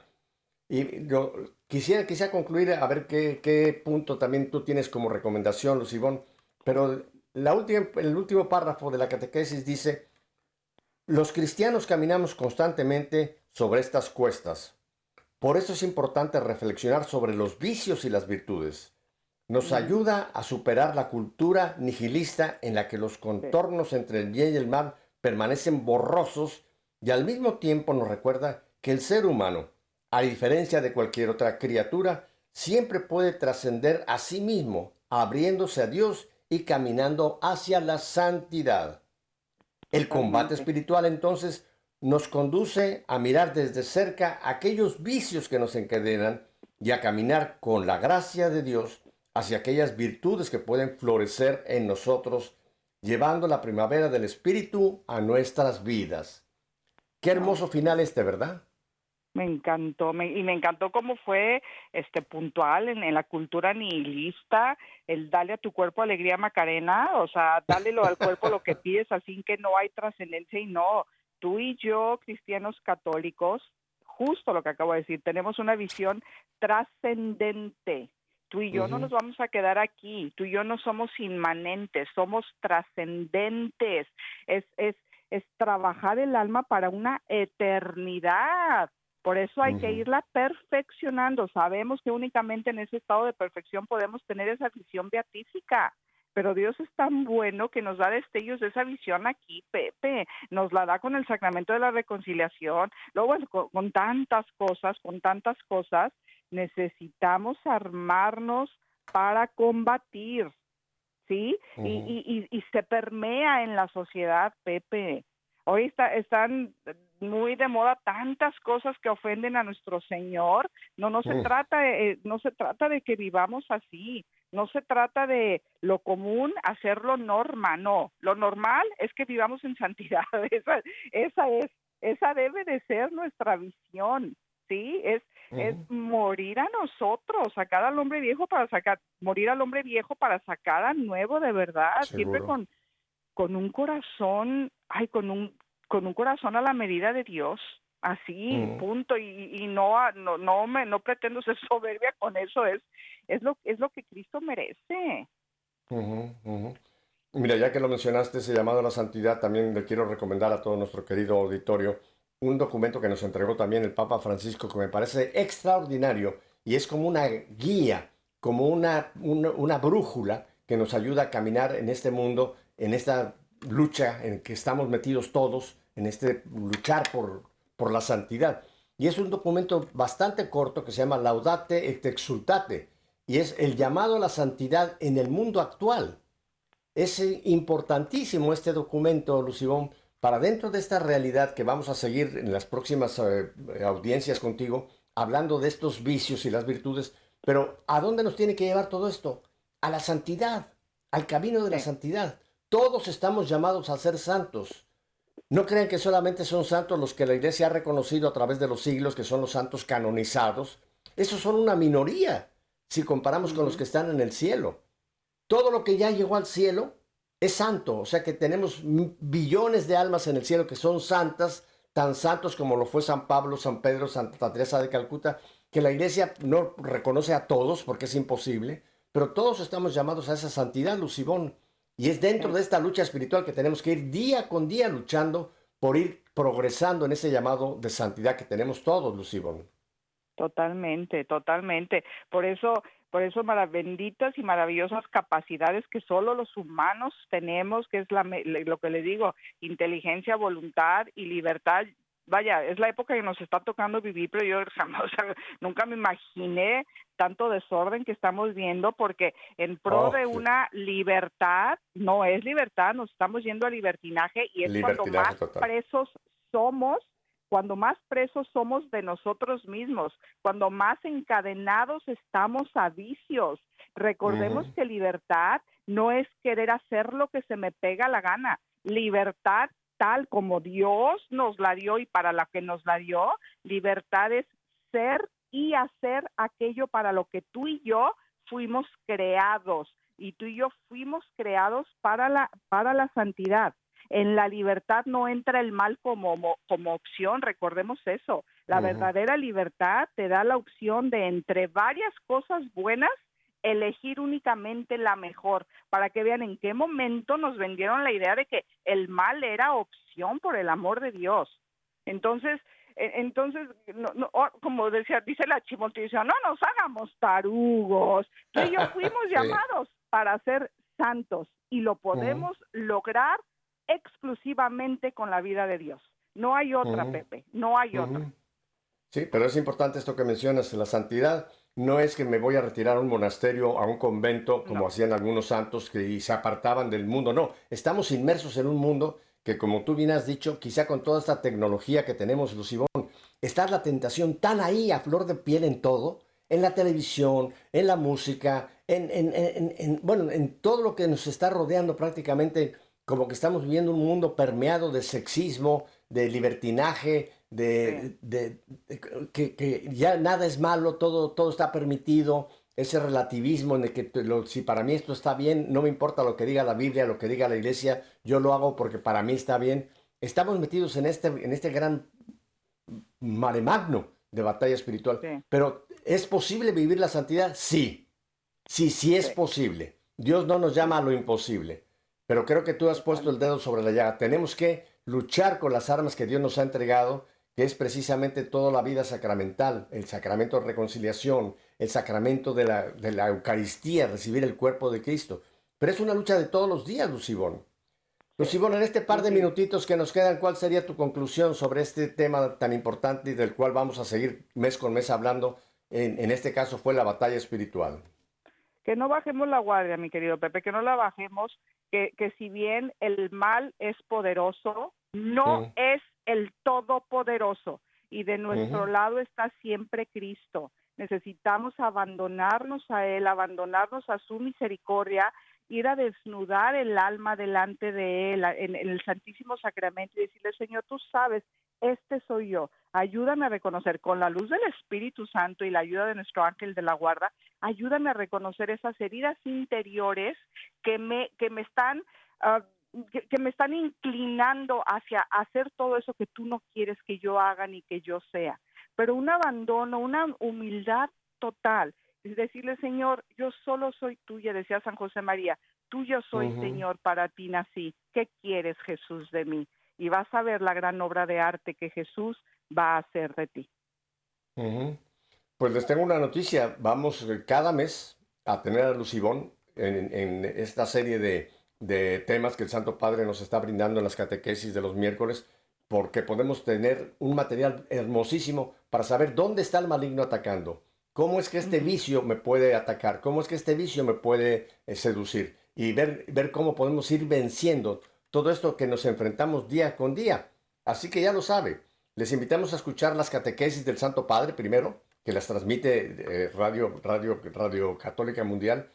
Y yo quisiera, quisiera concluir a ver qué, qué punto también tú tienes como recomendación, Lucibón, pero la última, el último párrafo de la catequesis dice, los cristianos caminamos constantemente sobre estas cuestas. Por eso es importante reflexionar sobre los vicios y las virtudes. Nos ayuda a superar la cultura nihilista en la que los contornos entre el bien y el mal permanecen borrosos y al mismo tiempo nos recuerda que el ser humano, a diferencia de cualquier otra criatura, siempre puede trascender a sí mismo, abriéndose a Dios y caminando hacia la santidad. El combate espiritual entonces nos conduce a mirar desde cerca aquellos vicios que nos encadenan y a caminar con la gracia de Dios hacia aquellas virtudes que pueden florecer en nosotros, llevando la primavera del Espíritu a nuestras vidas. Qué hermoso final este, ¿verdad? Me encantó, me- y me encantó cómo fue este puntual en, en la cultura nihilista, el darle a tu cuerpo alegría Macarena, o sea, dálelo al cuerpo lo que pides, así que no hay trascendencia y no. Tú y yo, cristianos católicos, justo lo que acabo de decir, tenemos una visión trascendente. Tú y yo no nos vamos a quedar aquí, tú y yo no somos inmanentes, somos trascendentes. Es, es, es trabajar el alma para una eternidad. Por eso hay que irla perfeccionando. Sabemos que únicamente en ese estado de perfección podemos tener esa visión beatífica. Pero Dios es tan bueno que nos da destellos de esa visión aquí, Pepe. Nos la da con el sacramento de la reconciliación. Luego, bueno, con, con tantas cosas, con tantas cosas, necesitamos armarnos para combatir. ¿Sí? Y- Ujú. y, y, y se permea en la sociedad, Pepe. Hoy está, están muy de moda tantas cosas que ofenden a nuestro Señor. No, no se Mm. trata, de, eh, no se trata de que vivamos así. No se trata de lo común hacerlo norma, no. Lo normal es que vivamos en santidad. Esa, esa es, esa debe de ser nuestra visión, ¿sí? Es, es morir a nosotros, sacar al hombre viejo para sacar, morir al hombre viejo para sacar al nuevo de verdad, siempre con, con un corazón, ay, con un, con un corazón a la medida de Dios, así, Ujú. punto, y, y no, no, no me, no pretendo ser soberbia con eso, es, es lo, es lo que Cristo merece. Mira, ya que lo mencionaste, ese llamado a la santidad, también le quiero recomendar a todo nuestro querido auditorio un documento que nos entregó también el Papa Francisco que me parece extraordinario y es como una guía, como una, una, una brújula que nos ayuda a caminar en este mundo, en esta lucha en que estamos metidos todos, en este luchar por, por la santidad. Y es un documento bastante corto que se llama Laudate et Exultate y es el llamado a la santidad en el mundo actual. Es importantísimo este documento, Lucibón, para dentro de esta realidad que vamos a seguir en las próximas eh, audiencias contigo, hablando de estos vicios y las virtudes, pero ¿a dónde nos tiene que llevar todo esto? A la santidad, al camino de la Sí. santidad. Todos estamos llamados a ser santos. No crean que solamente son santos los que la iglesia ha reconocido a través de los siglos, que son los santos canonizados. Esos son una minoría si comparamos con los que están en el cielo. Todo lo que ya llegó al cielo es santo, o sea que tenemos billones de almas en el cielo que son santas, tan santos como lo fue San Pablo, San Pedro, Santa Teresa de Calcuta, que la iglesia no reconoce a todos porque es imposible, pero todos estamos llamados a esa santidad, Lucibón. Y es dentro de esta lucha espiritual que tenemos que ir día con día luchando por ir progresando en ese llamado de santidad que tenemos todos, Lucibón. Totalmente, totalmente. Por eso, por eso benditas y maravillosas capacidades que solo los humanos tenemos, que es la, lo que le digo, inteligencia, voluntad y libertad. Vaya, es la época que nos está tocando vivir, pero yo jamás, o sea, nunca me imaginé tanto desorden que estamos viendo, porque en pro Oh, de una libertad, no es libertad, nos estamos yendo a libertinaje y es cuando Libertinaje más total. presos somos cuando más presos somos de nosotros mismos, cuando más encadenados estamos a vicios. Recordemos Ujú. que libertad no es querer hacer lo que se me pega la gana. Libertad tal como Dios nos la dio y para la que nos la dio, libertad es ser y hacer aquello para lo que tú y yo fuimos creados y tú y yo fuimos creados para la para la santidad. En la libertad no entra el mal como, mo- como opción, recordemos eso. La verdadera libertad te da la opción de entre varias cosas buenas elegir únicamente la mejor, para que vean en qué momento nos vendieron la idea de que el mal era opción por el amor de Dios. Entonces, e- entonces, no, no, oh, como decía, dice la chimotización, no nos hagamos tarugos. Tú y yo fuimos Sí. llamados para ser santos y lo podemos lograr exclusivamente con la vida de Dios. No hay otra. Pepe, no hay otra. Sí, pero es importante esto que mencionas, la santidad no es que me voy a retirar a un monasterio, a un convento, como No. hacían algunos santos que se apartaban del mundo, no, estamos inmersos en un mundo que como tú bien has dicho, quizá con toda esta tecnología que tenemos, Lucibón, está la tentación tan ahí a flor de piel en todo, en la televisión, en la música, en, en- en- en- bueno, en todo lo que nos está rodeando prácticamente, como que estamos viviendo un mundo permeado de sexismo, de libertinaje, de, de- de- que, que ya nada es malo, todo, todo está permitido, ese relativismo en el que lo- si para mí esto está bien, no me importa lo que diga la Biblia, lo que diga la iglesia, yo lo hago porque para mí está bien. Estamos metidos en este, en este gran mare magno de batalla espiritual. Sí. Pero ¿es posible vivir la santidad? Sí. Sí, sí es Sí. posible. Dios no nos llama a lo imposible. Pero creo que tú has puesto el dedo sobre la llaga. Tenemos que luchar con las armas que Dios nos ha entregado, que es precisamente toda la vida sacramental, el sacramento de reconciliación, el sacramento de la, de la Eucaristía, recibir el cuerpo de Cristo. Pero es una lucha de todos los días, Lucibón. Lucibón, en este par de minutitos que nos quedan, ¿cuál sería tu conclusión sobre este tema tan importante y del cual vamos a seguir mes con mes hablando? En, en este caso fue la batalla espiritual. que no bajemos la guardia, mi querido Pepe, que no la bajemos, que, que si bien el mal es poderoso, no Mm. es el todopoderoso. Y de nuestro lado está siempre Cristo. Necesitamos abandonarnos a Él, abandonarnos a su misericordia, ir a desnudar el alma delante de Él en, en el Santísimo Sacramento y decirle, Señor, tú sabes, este soy yo. Ayúdame a reconocer con la luz del Espíritu Santo y la ayuda de nuestro ángel de la guarda, ayúdame a reconocer esas heridas interiores que me, que me están, ah, que, que me están inclinando hacia hacer todo eso que tú no quieres que yo haga ni que yo sea. Pero un abandono, una humildad total, es decirle, Señor, yo solo soy tuya, decía San José María, tuyo soy. Señor, para ti nací. ¿Qué quieres, Jesús, de mí? Y vas a ver la gran obra de arte que Jesús va a hacer de ti. Pues les tengo una noticia. Vamos eh, cada mes a tener a Lucibón en, en esta serie de, de temas que el Santo Padre nos está brindando en las catequesis de los miércoles, porque podemos tener un material hermosísimo para saber dónde está el maligno atacando, cómo es que este vicio me puede atacar, cómo es que este vicio me puede eh, seducir y ver, ver cómo podemos ir venciendo todo esto que nos enfrentamos día con día. Así que ya lo sabe. Les invitamos a escuchar las catequesis del Santo Padre primero, que las transmite eh, Radio, Radio, Radio Católica Mundial.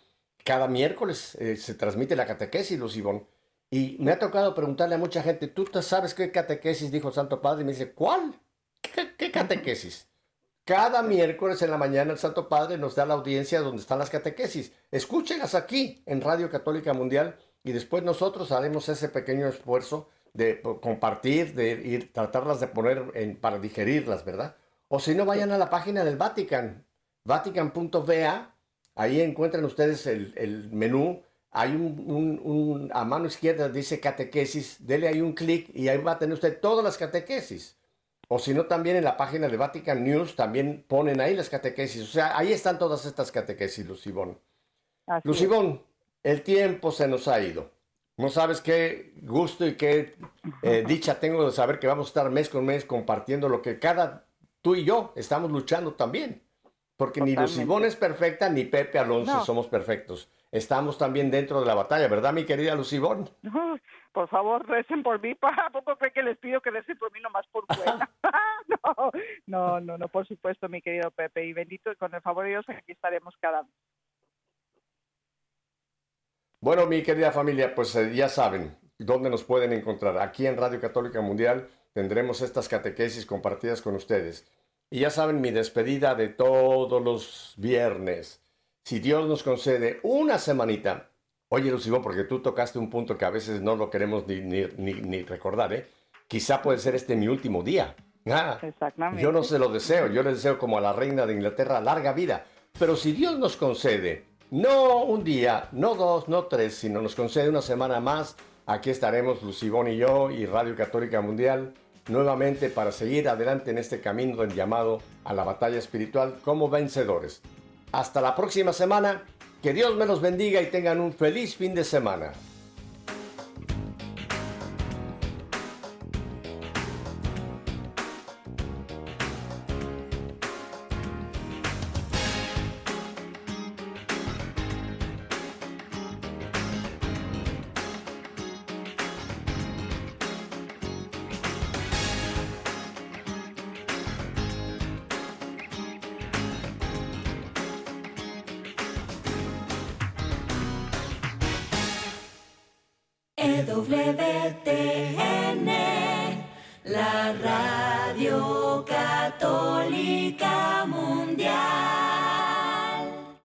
Cada miércoles eh, se transmite la catequesis, Lucibón. Y me ha tocado preguntarle a mucha gente, ¿tú sabes qué catequesis dijo el Santo Padre? Y me dice, ¿cuál? ¿Qué, qué catequesis? Cada miércoles en la mañana el Santo Padre nos da la audiencia donde están las catequesis. Escúchenlas aquí en Radio Católica Mundial y después nosotros haremos ese pequeño esfuerzo de po- compartir, de ir, tratarlas de poner en, para digerirlas, ¿verdad? O si no, vayan a la página del Vatican, vatican.va, ahí encuentran ustedes el, el menú, hay un, un- un- a mano izquierda dice catequesis, dele ahí un clic y ahí va a tener usted todas las catequesis. O si no, también en la página de Vatican News también ponen ahí las catequesis. O sea, ahí están todas estas catequesis, Lucibón. Así es. Lucibón, el tiempo se nos ha ido. No sabes qué gusto y qué eh, dicha tengo de saber que vamos a estar mes con mes compartiendo lo que cada tú y yo estamos luchando también. Porque ni. Lucibón es perfecta, ni Pepe Alonso No. somos perfectos. Estamos también dentro de la batalla, ¿verdad, mi querida Lucibón? Uy, Por favor, recen por mí. ¿A poco cree que les pido que recen por mí nomás por buena? no, no, no, no, por supuesto, mi querido Pepe. Y bendito, con el favor de Dios, aquí estaremos cada vez. Bueno, mi querida familia, pues eh, ya saben dónde nos pueden encontrar. Aquí en Radio Católica Mundial tendremos estas catequesis compartidas con ustedes. Y ya saben mi despedida de todos los viernes. Si Dios nos concede una semanita, oye Lucibón, porque tú tocaste un punto que a veces no lo queremos ni, ni, ni, ni recordar, ¿eh? Quizá puede ser este mi último día. Ah, Exactamente. yo no se lo deseo, yo le deseo como a la reina de Inglaterra larga vida. Pero si Dios nos concede, no un día, no dos, no tres, sino nos concede una semana más, aquí estaremos Lucibón y yo y Radio Católica Mundial nuevamente para seguir adelante en este camino del llamado a la batalla espiritual como vencedores. Hasta la próxima semana, que Dios me los bendiga y tengan un feliz fin de semana.